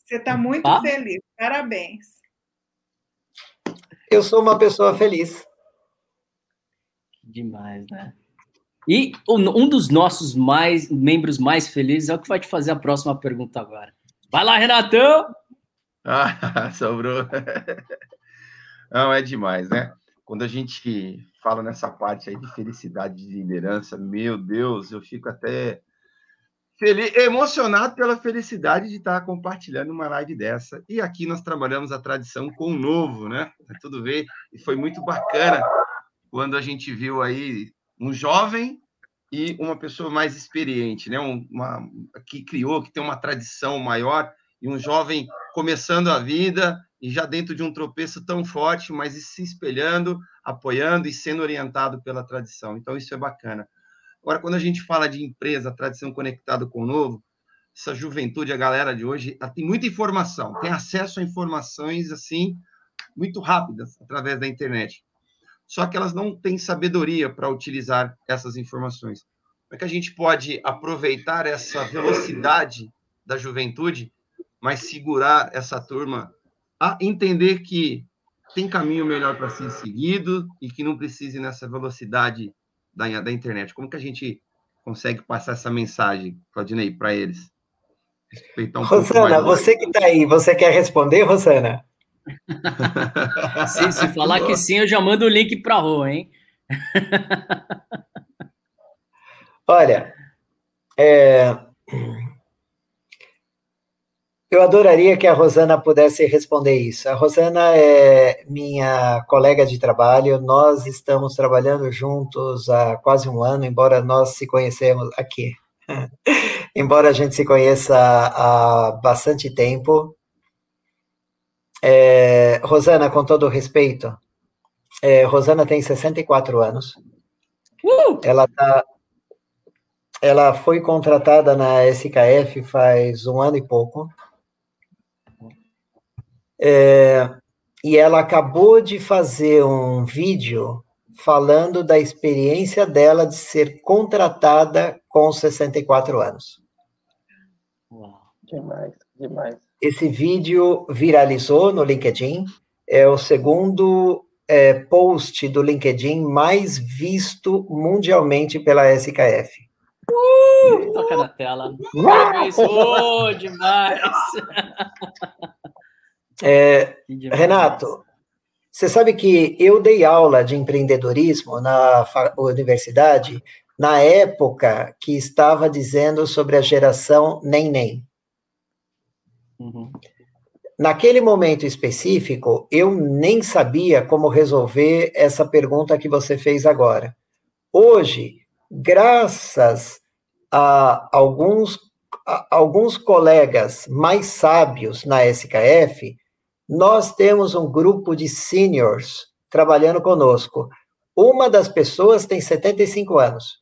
Você está muito ah? feliz. Parabéns. Eu sou uma pessoa feliz. Demais, né? E um dos nossos mais membros mais felizes é o que vai te fazer a próxima pergunta agora. Vai lá, Renatão! Ah, sobrou. Não, é demais, né? Quando a gente fala nessa parte aí de felicidade de liderança, meu Deus, eu fico até Feliz, emocionado pela felicidade de estar compartilhando uma live dessa. E aqui nós trabalhamos a tradição com o novo, né? É tudo ver. E foi muito bacana quando a gente viu aí um jovem e uma pessoa mais experiente, né? Uma, que criou, que tem uma tradição maior, e um jovem começando a vida e já dentro de um tropeço tão forte, mas se espelhando, apoiando e sendo orientado pela tradição. Então, isso é bacana. Agora, quando a gente fala de empresa, tradição conectada com o novo, essa juventude, a galera de hoje, tem muita informação, tem acesso a informações assim muito rápidas através da internet. Só que elas não têm sabedoria para utilizar essas informações. Como é que a gente pode aproveitar essa velocidade da juventude, mas segurar essa turma a entender que tem caminho melhor para ser seguido e que não precise nessa velocidade da, da internet. Como que a gente consegue passar essa mensagem, Claudinei, para eles? Um Rosana, você que está aí, você quer responder, Rosana? se, se falar que sim, eu já mando o link para a rua, hein? Olha, é, eu adoraria que a Rosana pudesse responder isso. A Rosana é minha colega de trabalho, nós estamos trabalhando juntos há quase um ano, embora nós se conhecemos aqui. embora a gente se conheça há bastante tempo. É, Rosana, com todo respeito, é, Rosana tem 64 anos. Uh! Ela tá, ela foi contratada na SKF faz um ano e pouco. É, e ela acabou de fazer um vídeo falando da experiência dela de ser contratada com 64 anos. Uau. Demais, demais. Esse vídeo viralizou no LinkedIn, é o segundo é, post do LinkedIn mais visto mundialmente pela SKF. Uh, toca na tela. oh, demais! É, Renato, você sabe que eu dei aula de empreendedorismo na universidade na época que estava dizendo sobre a geração nem nem. Uhum. Naquele momento específico, eu nem sabia como resolver essa pergunta que você fez agora. Hoje, graças a alguns, a alguns colegas mais sábios na SKF, nós temos um grupo de seniors trabalhando conosco. Uma das pessoas tem 75 anos.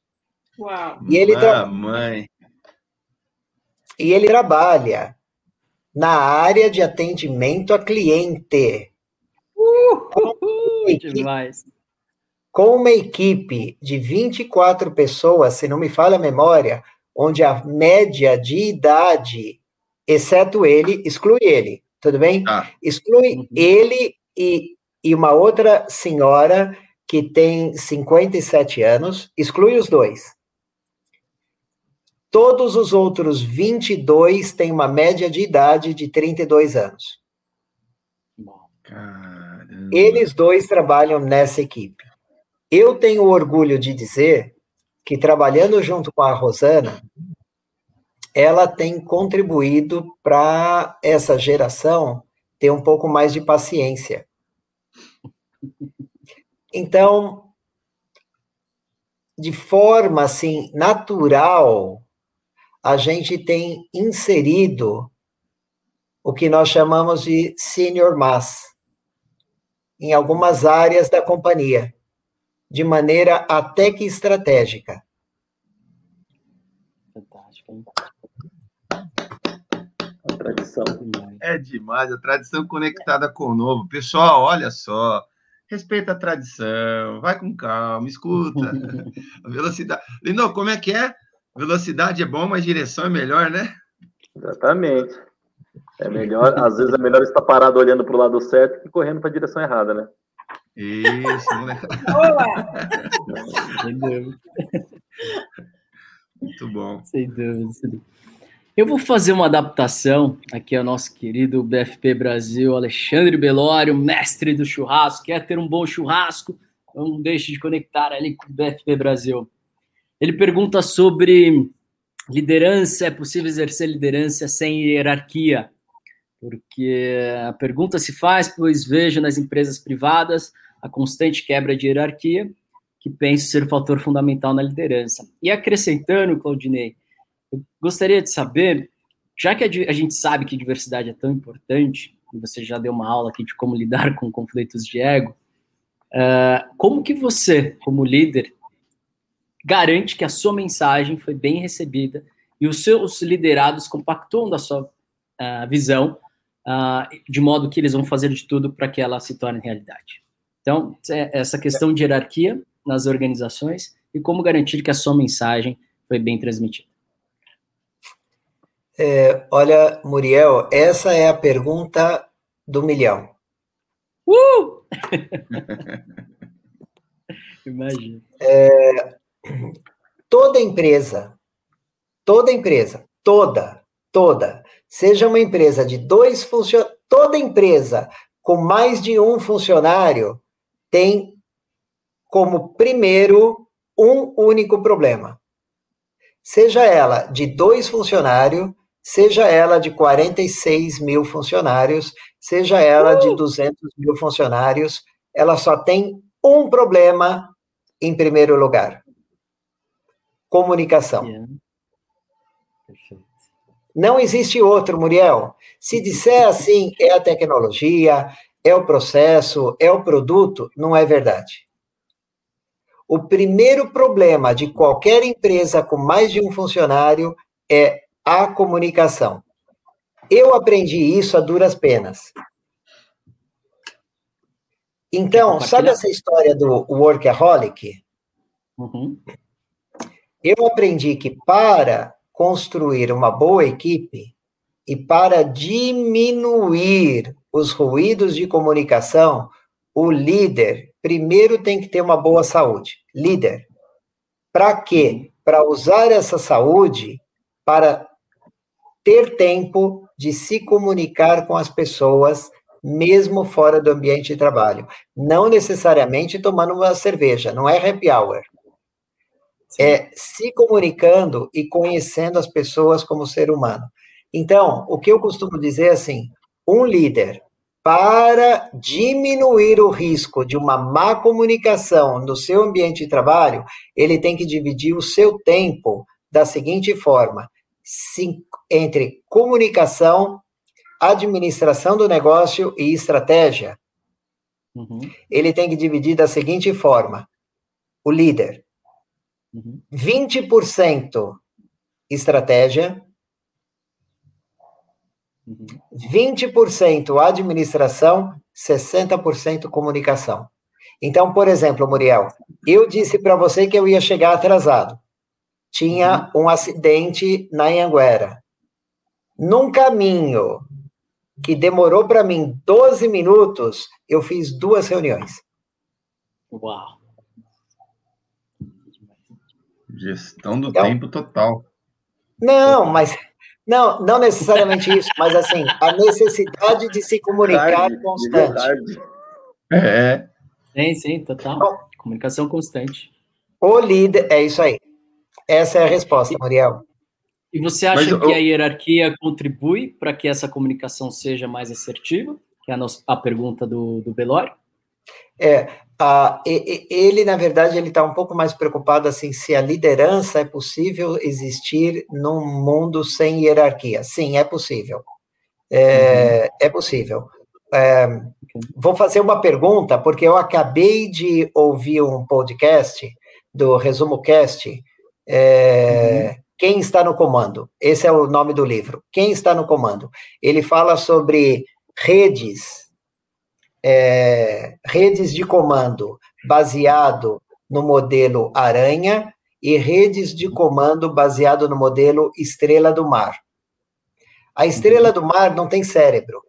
Uau. E ele, tra... mãe. e ele trabalha na área de atendimento a cliente. Com, equipe, demais. com uma equipe de 24 pessoas, se não me falha a memória, onde a média de idade, exceto ele, exclui ele, tudo bem? Ah. Exclui uhum. ele e, e uma outra senhora que tem 57 anos, exclui os dois. Todos os outros 22 têm uma média de idade de 32 anos. Caramba. Eles dois trabalham nessa equipe. Eu tenho orgulho de dizer que, trabalhando junto com a Rosana, ela tem contribuído para essa geração ter um pouco mais de paciência. Então, de forma assim natural, a gente tem inserido o que nós chamamos de senior mass em algumas áreas da companhia, de maneira até que estratégica. Fantástico. A tradição. É demais, a tradição conectada com o novo. Pessoal, olha só, respeita a tradição, vai com calma, escuta. a velocidade. Lino, como é que é? Velocidade é bom, mas direção é melhor, né? Exatamente. É melhor, às vezes é melhor estar parado olhando para o lado certo que correndo para a direção errada, né? Isso, moleque. Sem dúvida. Muito bom. Sem dúvida. Eu vou fazer uma adaptação aqui ao nosso querido BFP Brasil, Alexandre Belório, mestre do churrasco. Quer ter um bom churrasco? Não deixe de conectar ali com o BFP Brasil. Ele pergunta sobre liderança, é possível exercer liderança sem hierarquia? Porque a pergunta se faz, pois vejo nas empresas privadas a constante quebra de hierarquia, que penso ser o fator fundamental na liderança. E acrescentando, Claudinei, eu gostaria de saber, já que a gente sabe que diversidade é tão importante, e você já deu uma aula aqui de como lidar com conflitos de ego, uh, como que você, como líder, garante que a sua mensagem foi bem recebida e os seus liderados compactuam da sua uh, visão, uh, de modo que eles vão fazer de tudo para que ela se torne realidade. Então, é essa questão de hierarquia nas organizações e como garantir que a sua mensagem foi bem transmitida. É, olha, Muriel, essa é a pergunta do milhão. Uh! Imagina. É, toda empresa, toda empresa, toda, toda, seja uma empresa de dois funcionários, toda empresa com mais de um funcionário tem como primeiro um único problema. Seja ela de dois funcionários, seja ela de 46 mil funcionários, seja ela de 200 mil funcionários, ela só tem um problema em primeiro lugar comunicação. Não existe outro, Muriel. Se disser assim, é a tecnologia, é o processo, é o produto, não é verdade. O primeiro problema de qualquer empresa com mais de um funcionário é a comunicação. Eu aprendi isso a duras penas. Então, sabe essa história do workaholic? Uhum. Eu aprendi que para construir uma boa equipe e para diminuir os ruídos de comunicação, o líder primeiro tem que ter uma boa saúde. Líder. Para quê? Para usar essa saúde para ter tempo de se comunicar com as pessoas, mesmo fora do ambiente de trabalho. Não necessariamente tomando uma cerveja, não é happy hour. Sim. É se comunicando e conhecendo as pessoas como ser humano. Então, o que eu costumo dizer é assim: um líder, para diminuir o risco de uma má comunicação no seu ambiente de trabalho, ele tem que dividir o seu tempo da seguinte forma: entre comunicação, administração do negócio e estratégia. Uhum. Ele tem que dividir da seguinte forma: o líder, uhum. 20% estratégia, uhum. 20% administração, 60% comunicação. Então, por exemplo, Muriel, eu disse para você que eu ia chegar atrasado tinha uhum. um acidente na Anhanguera. Num caminho que demorou para mim 12 minutos, eu fiz duas reuniões. Uau! Gestão do então, tempo total. Não, mas não, não necessariamente isso, mas assim, a necessidade de se comunicar tarde, constante. É. Sim, sim, total. Bom, Comunicação constante. O líder, é isso aí. Essa é a resposta, Muriel. E você acha eu, que a hierarquia contribui para que essa comunicação seja mais assertiva? Que é a, nossa, a pergunta do, do Belório. É, a, ele, na verdade, ele está um pouco mais preocupado assim se a liderança é possível existir num mundo sem hierarquia. Sim, é possível. É, uhum. é possível. É, vou fazer uma pergunta, porque eu acabei de ouvir um podcast do Resumo Cast é, uhum. Quem está no comando? Esse é o nome do livro. Quem está no comando? Ele fala sobre redes, é, redes de comando baseado no modelo Aranha e redes de comando baseado no modelo Estrela do Mar. A Estrela do Mar não tem cérebro.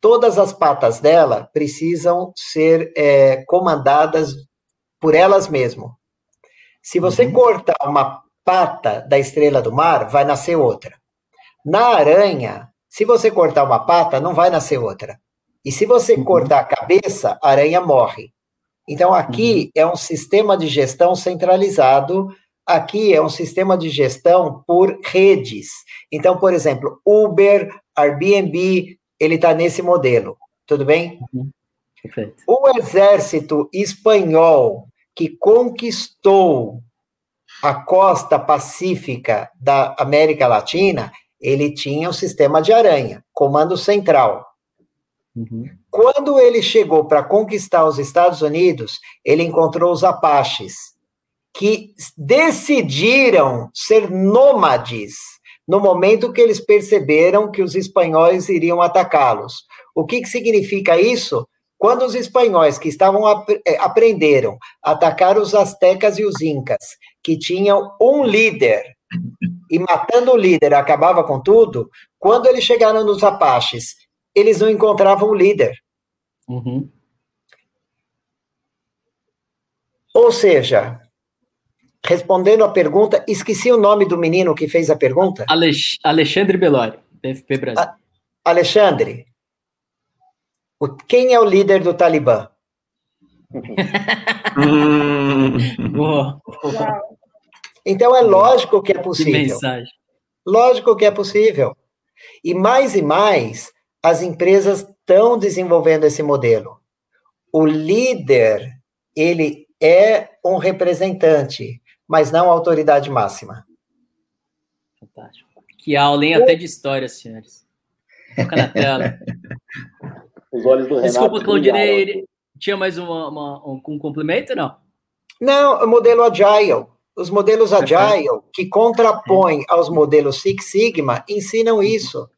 Todas as patas dela precisam ser é, comandadas por elas mesmas. Se você uhum. cortar uma pata da estrela do mar, vai nascer outra. Na aranha, se você cortar uma pata, não vai nascer outra. E se você uhum. cortar a cabeça, a aranha morre. Então, aqui uhum. é um sistema de gestão centralizado. Aqui é um sistema de gestão por redes. Então, por exemplo, Uber, Airbnb, ele está nesse modelo. Tudo bem? Uhum. O exército espanhol que conquistou a costa pacífica da América Latina, ele tinha o um sistema de aranha, comando central. Uhum. Quando ele chegou para conquistar os Estados Unidos, ele encontrou os Apaches, que decidiram ser nômades no momento que eles perceberam que os espanhóis iriam atacá-los. O que, que significa isso? Quando os espanhóis que estavam eh, aprenderam a atacar os astecas e os incas, que tinham um líder, e matando o líder acabava com tudo, quando eles chegaram nos apaches, eles não encontravam o líder. Uhum. Ou seja, respondendo a pergunta, esqueci o nome do menino que fez a pergunta. Alex, Alexandre Belori, PFP Brasil. A, Alexandre, o, quem é o líder do Talibã? então é lógico que é possível. Que mensagem. Lógico que é possível. E mais e mais, as empresas estão desenvolvendo esse modelo. O líder, ele é um representante, mas não a autoridade máxima. Fantástico. Que aula, hein? Até de história, senhores. Foca na tela. Os olhos do Renato. Desculpa, Claudinei, tinha mais uma, uma, um, um complemento, não? Não, o modelo Agile. Os modelos Agile, que contrapõem aos modelos Six Sigma, ensinam isso.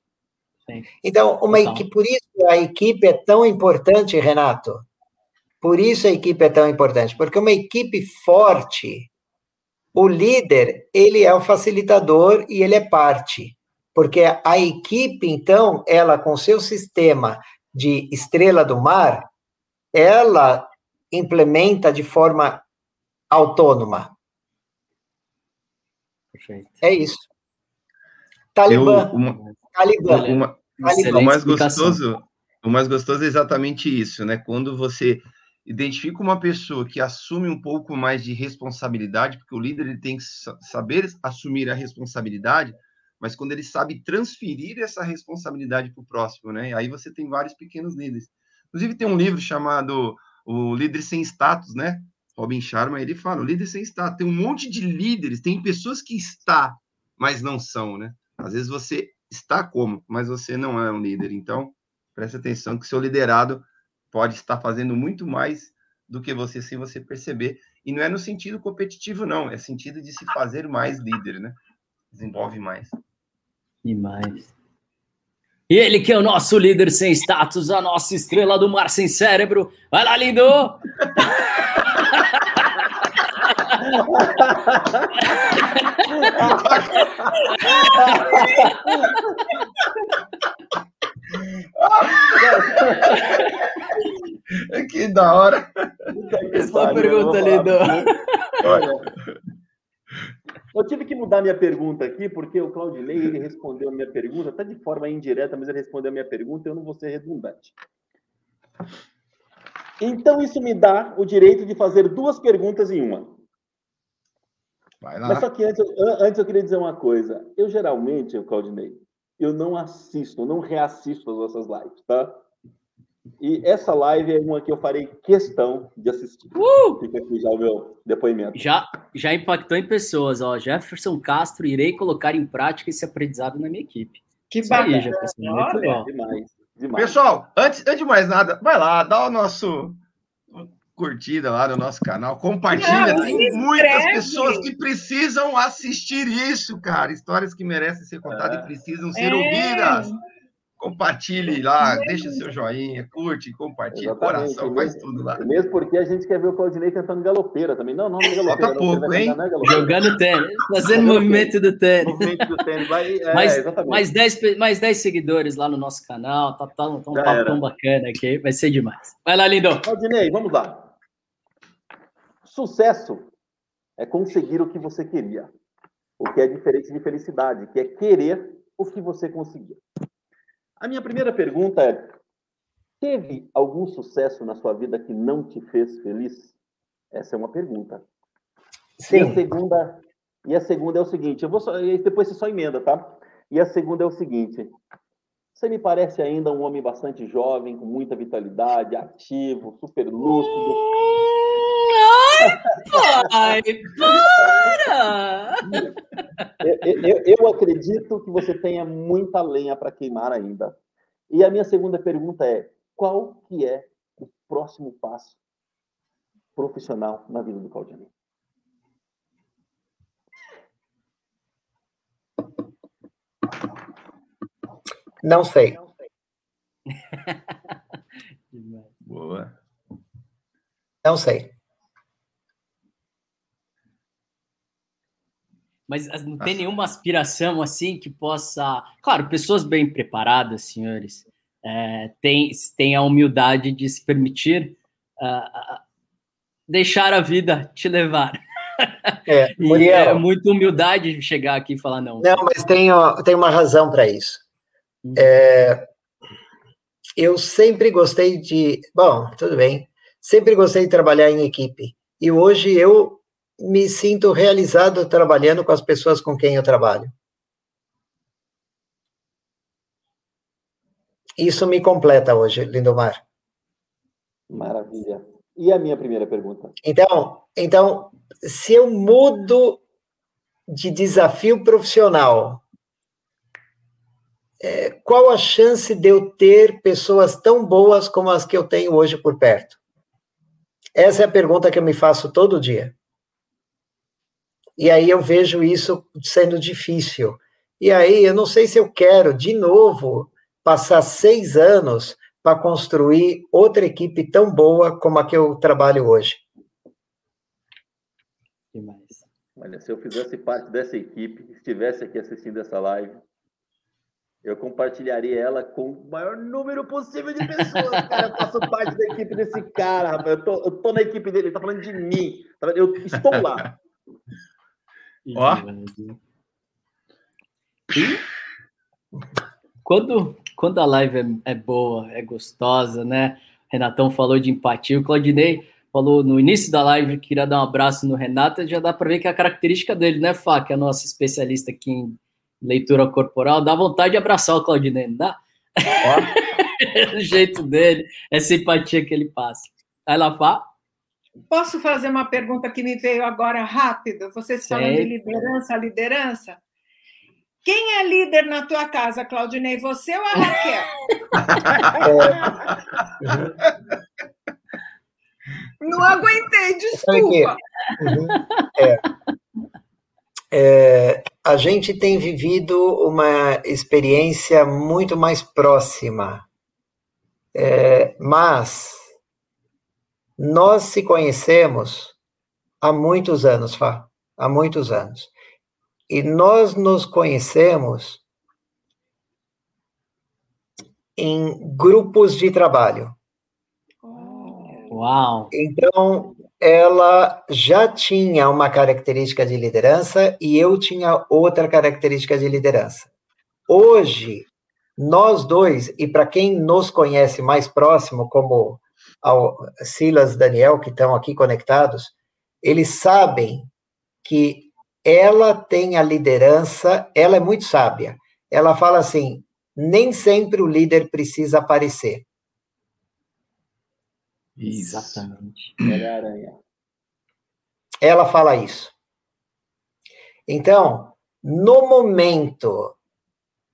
Então, uma equipe, por isso a equipe é tão importante, Renato. Por isso a equipe é tão importante, porque uma equipe forte, o líder, ele é o facilitador e ele é parte. Porque a equipe, então, ela com seu sistema de estrela do mar, ela implementa de forma autônoma. Perfeito. É isso. Talibã. Eu, uma, Talibã. Uma, Talibã. O mais gostoso, o mais gostoso é exatamente isso, né? Quando você identifica uma pessoa que assume um pouco mais de responsabilidade, porque o líder ele tem que saber assumir a responsabilidade, mas quando ele sabe transferir essa responsabilidade para o próximo, né? Aí você tem vários pequenos líderes. Inclusive tem um livro chamado O Líder Sem Status, né? Robin Sharma, ele fala, o líder sem status. Tem um monte de líderes, tem pessoas que está, mas não são, né? Às vezes você está como, mas você não é um líder. Então, preste atenção que seu liderado pode estar fazendo muito mais do que você sem você perceber. E não é no sentido competitivo, não, é sentido de se fazer mais líder, né? Desenvolve mais. E mais. E ele que é o nosso líder sem status, a nossa estrela do mar sem cérebro. Vai lá, lindo! que da hora. Essa pergunta, lindo. Olha. Eu tive que mudar minha pergunta aqui, porque o Claudinei ele respondeu a minha pergunta, até de forma indireta, mas ele respondeu a minha pergunta e eu não vou ser redundante. Então, isso me dá o direito de fazer duas perguntas em uma. Vai lá. Mas só que antes, antes eu queria dizer uma coisa. Eu geralmente, Claudinei, eu não assisto, não reassisto as nossas lives, tá? E essa live é uma que eu farei questão de assistir. Uh! Fica aqui já o meu depoimento. Já, já impactou em pessoas, ó. Jefferson Castro, irei colocar em prática esse aprendizado na minha equipe. Que bacana. Jefferson. Muito bom. Demais, demais. Pessoal, antes, antes de mais nada, vai lá, dá o nosso curtida lá no nosso canal, compartilha. Não, Tem muitas pessoas que precisam assistir isso, cara. Histórias que merecem ser contadas é. e precisam ser é. ouvidas. Compartilhe lá, é. deixa seu joinha, curte, compartilha, coração, faz tudo lá. Mesmo porque a gente quer ver o Claudinei cantando galopeira também. Não, não, não é galopeira. Falta pouco, hein? Cantar, é Jogando tênis, fazendo movimento do tênis. Movimento do tênis. Vai, é, mais, mais, 10, mais 10 seguidores lá no nosso canal. Tá, tá, tá um papo tão bacana aqui. Vai ser demais. Vai lá, lindo. Claudinei, vamos lá. Sucesso é conseguir o que você queria, o que é diferente de felicidade, que é querer o que você conseguiu. A minha primeira pergunta é: teve algum sucesso na sua vida que não te fez feliz? Essa é uma pergunta. Sim. E a segunda, e a segunda é o seguinte, eu vou só, depois você só emenda, tá? E a segunda é o seguinte: você me parece ainda um homem bastante jovem, com muita vitalidade, ativo, super lúcido. Ai, para! Eu, eu, eu, acredito que você tenha muita lenha para queimar ainda. E a minha segunda pergunta é: qual que é o próximo passo profissional na vida do Claudinei? Não sei. Boa. Não sei. Mas não tem nenhuma aspiração assim que possa. Claro, pessoas bem preparadas, senhores, é, têm, têm a humildade de se permitir uh, deixar a vida te levar. É, Muriel, é muito humildade chegar aqui e falar não. Não, mas tem, tem uma razão para isso. Hum. É, eu sempre gostei de. Bom, tudo bem. Sempre gostei de trabalhar em equipe. E hoje eu me sinto realizado trabalhando com as pessoas com quem eu trabalho. Isso me completa hoje, Lindomar. Maravilha. E a minha primeira pergunta? Então, então, se eu mudo de desafio profissional, é, qual a chance de eu ter pessoas tão boas como as que eu tenho hoje por perto? Essa é a pergunta que eu me faço todo dia. E aí eu vejo isso sendo difícil. E aí eu não sei se eu quero, de novo, passar seis anos para construir outra equipe tão boa como a que eu trabalho hoje. Demais. Olha, se eu fizesse parte dessa equipe, estivesse aqui assistindo essa live, eu compartilharia ela com o maior número possível de pessoas. Cara, eu faço parte da equipe desse cara, rapaz. Eu tô, eu tô na equipe dele, ele tá falando de mim. Eu estou lá. Ó. Quando, quando a live é, é, boa, é gostosa, né? Renatão falou de empatia, o Claudinei falou no início da live que queria dar um abraço no Renato, já dá para ver que é a característica dele, né, Fá, que é a nossa especialista aqui em leitura corporal, dá vontade de abraçar o Claudinei, não dá? o jeito dele, é simpatia que ele passa. Vai lá, Fá. Posso fazer uma pergunta que me veio agora rápido? Vocês falam de liderança, liderança. Quem é líder na tua casa, Claudinei? Você ou a Raquel? Não aguentei, desculpa. É. É, a gente tem vivido uma experiência muito mais próxima, é, mas nós se conhecemos há muitos anos, Fá, há muitos anos. E nós nos conhecemos em grupos de trabalho. Uau! Então, ela já tinha uma característica de liderança e eu tinha outra característica de liderança. Hoje, nós dois, e para quem nos conhece mais próximo, como ao Silas Daniel, que estão aqui conectados, eles sabem que ela tem a liderança, ela é muito sábia. Ela fala assim: nem sempre o líder precisa aparecer. Exatamente. Ela fala isso. Então, no momento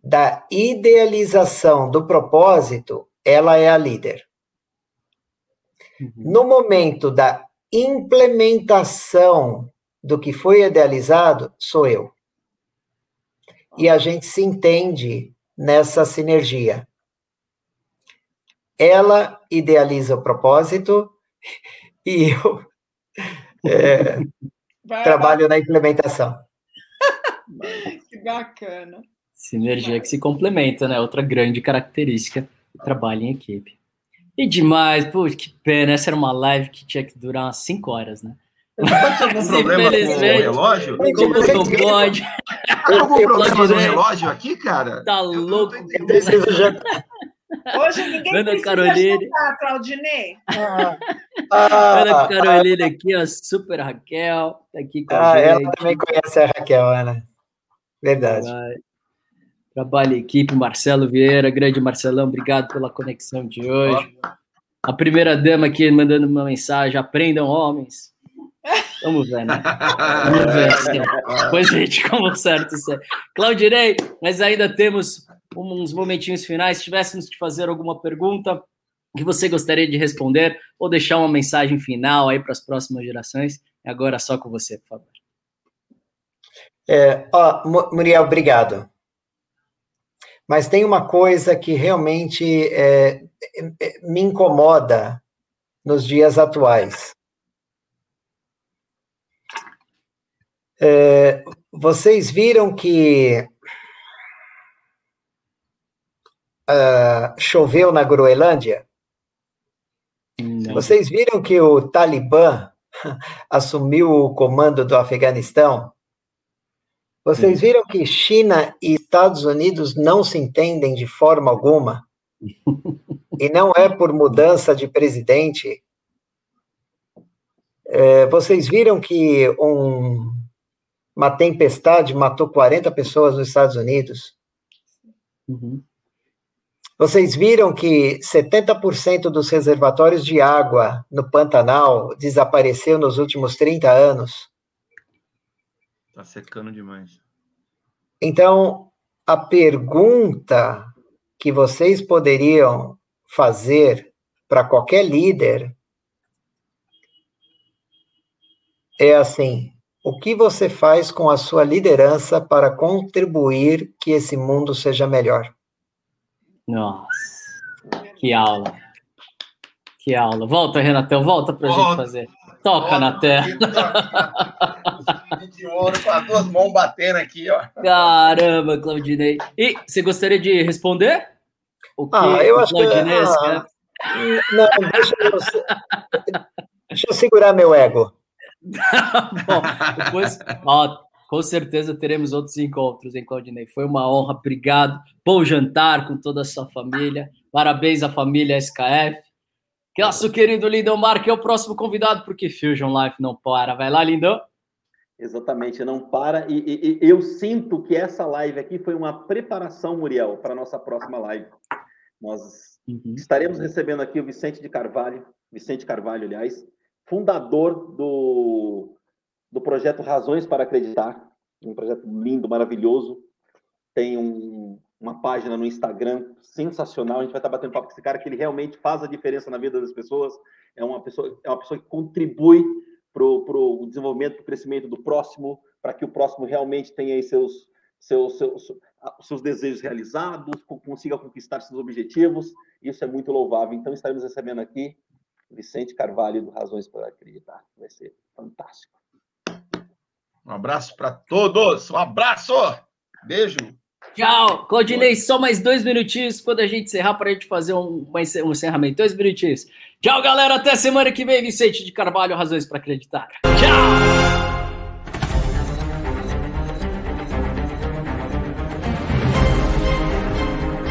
da idealização do propósito, ela é a líder. Uhum. No momento da implementação do que foi idealizado, sou eu. E a gente se entende nessa sinergia ela idealiza o propósito e eu é, trabalho na implementação. que bacana. Sinergia que se complementa, né? Outra grande característica do trabalho em equipe. E demais, pô, que pena, essa era uma live que tinha que durar umas 5 horas, né? Pode ter algum problema com o relógio? Como não pode? Tem algum problema no relógio aqui, cara? Tá louco. Hoje ninguém Ana precisa Caroline. Chutar, Claudinei. Ah, ah, Ana Carolina aqui, ó, super Raquel, tá aqui com ah, a gente. Ela também conhece a Raquel, Ana. Verdade. Trabalho equipe, Marcelo Vieira, grande Marcelão, obrigado pela conexão de hoje. A primeira dama aqui mandando uma mensagem: aprendam homens. Vamos ver, né? Vamos ver. Assim. Depois a gente conserta isso aí. Claudirei, mas ainda temos uns momentinhos finais. Se tivéssemos que fazer alguma pergunta que você gostaria de responder ou deixar uma mensagem final aí para as próximas gerações, agora só com você, por favor. É, ó, Muriel, obrigado. Mas tem uma coisa que realmente é, é, me incomoda nos dias atuais. É, vocês viram que uh, choveu na Groenlândia? Não. Vocês viram que o Talibã assumiu o comando do Afeganistão? Vocês viram que China e Estados Unidos não se entendem de forma alguma? e não é por mudança de presidente. É, vocês viram que um, uma tempestade matou 40 pessoas nos Estados Unidos? Uhum. Vocês viram que 70% dos reservatórios de água no Pantanal desapareceu nos últimos 30 anos? Está secando demais. Então, a pergunta que vocês poderiam fazer para qualquer líder é assim: o que você faz com a sua liderança para contribuir que esse mundo seja melhor? Nossa. Que aula. Que aula. Volta, Renatão, volta pra volta. gente fazer. Toca volta, na terra. de ouro com as duas mãos batendo aqui, ó. Caramba, Claudinei. E você gostaria de responder? O que ah, eu acho Claudinei que... Ah, não, deixa eu, deixa eu segurar meu ego. Bom, depois, ó, com certeza teremos outros encontros, hein, Claudinei? Foi uma honra, obrigado. Bom jantar com toda a sua família. Parabéns à família SKF. Que nosso querido Lindomar, que é o próximo convidado, porque Fusion Life não para. Vai lá, Lindão. Exatamente, não para. E, e, e, eu sinto que essa live aqui foi uma preparação, Muriel, para a nossa próxima live. Nós uhum. estaremos recebendo aqui o Vicente de Carvalho, Vicente Carvalho, aliás, fundador do, do projeto Razões para Acreditar, um projeto lindo, maravilhoso. Tem um, uma página no Instagram sensacional. A gente vai estar batendo papo com esse cara que ele realmente faz a diferença na vida das pessoas. É uma pessoa, é uma pessoa que contribui para o desenvolvimento, para o crescimento do próximo, para que o próximo realmente tenha seus, seus, seus, seus desejos realizados, consiga conquistar seus objetivos. Isso é muito louvável. Então, estaremos recebendo aqui Vicente Carvalho do Razões para Acreditar. Vai ser fantástico. Um abraço para todos. Um abraço. Beijo. Tchau. Claudinei, só mais dois minutinhos quando a gente encerrar para a gente fazer um, um encerramento. Dois minutinhos. Tchau, galera. Até semana que vem. Vicente de Carvalho, Razões para Acreditar. Tchau.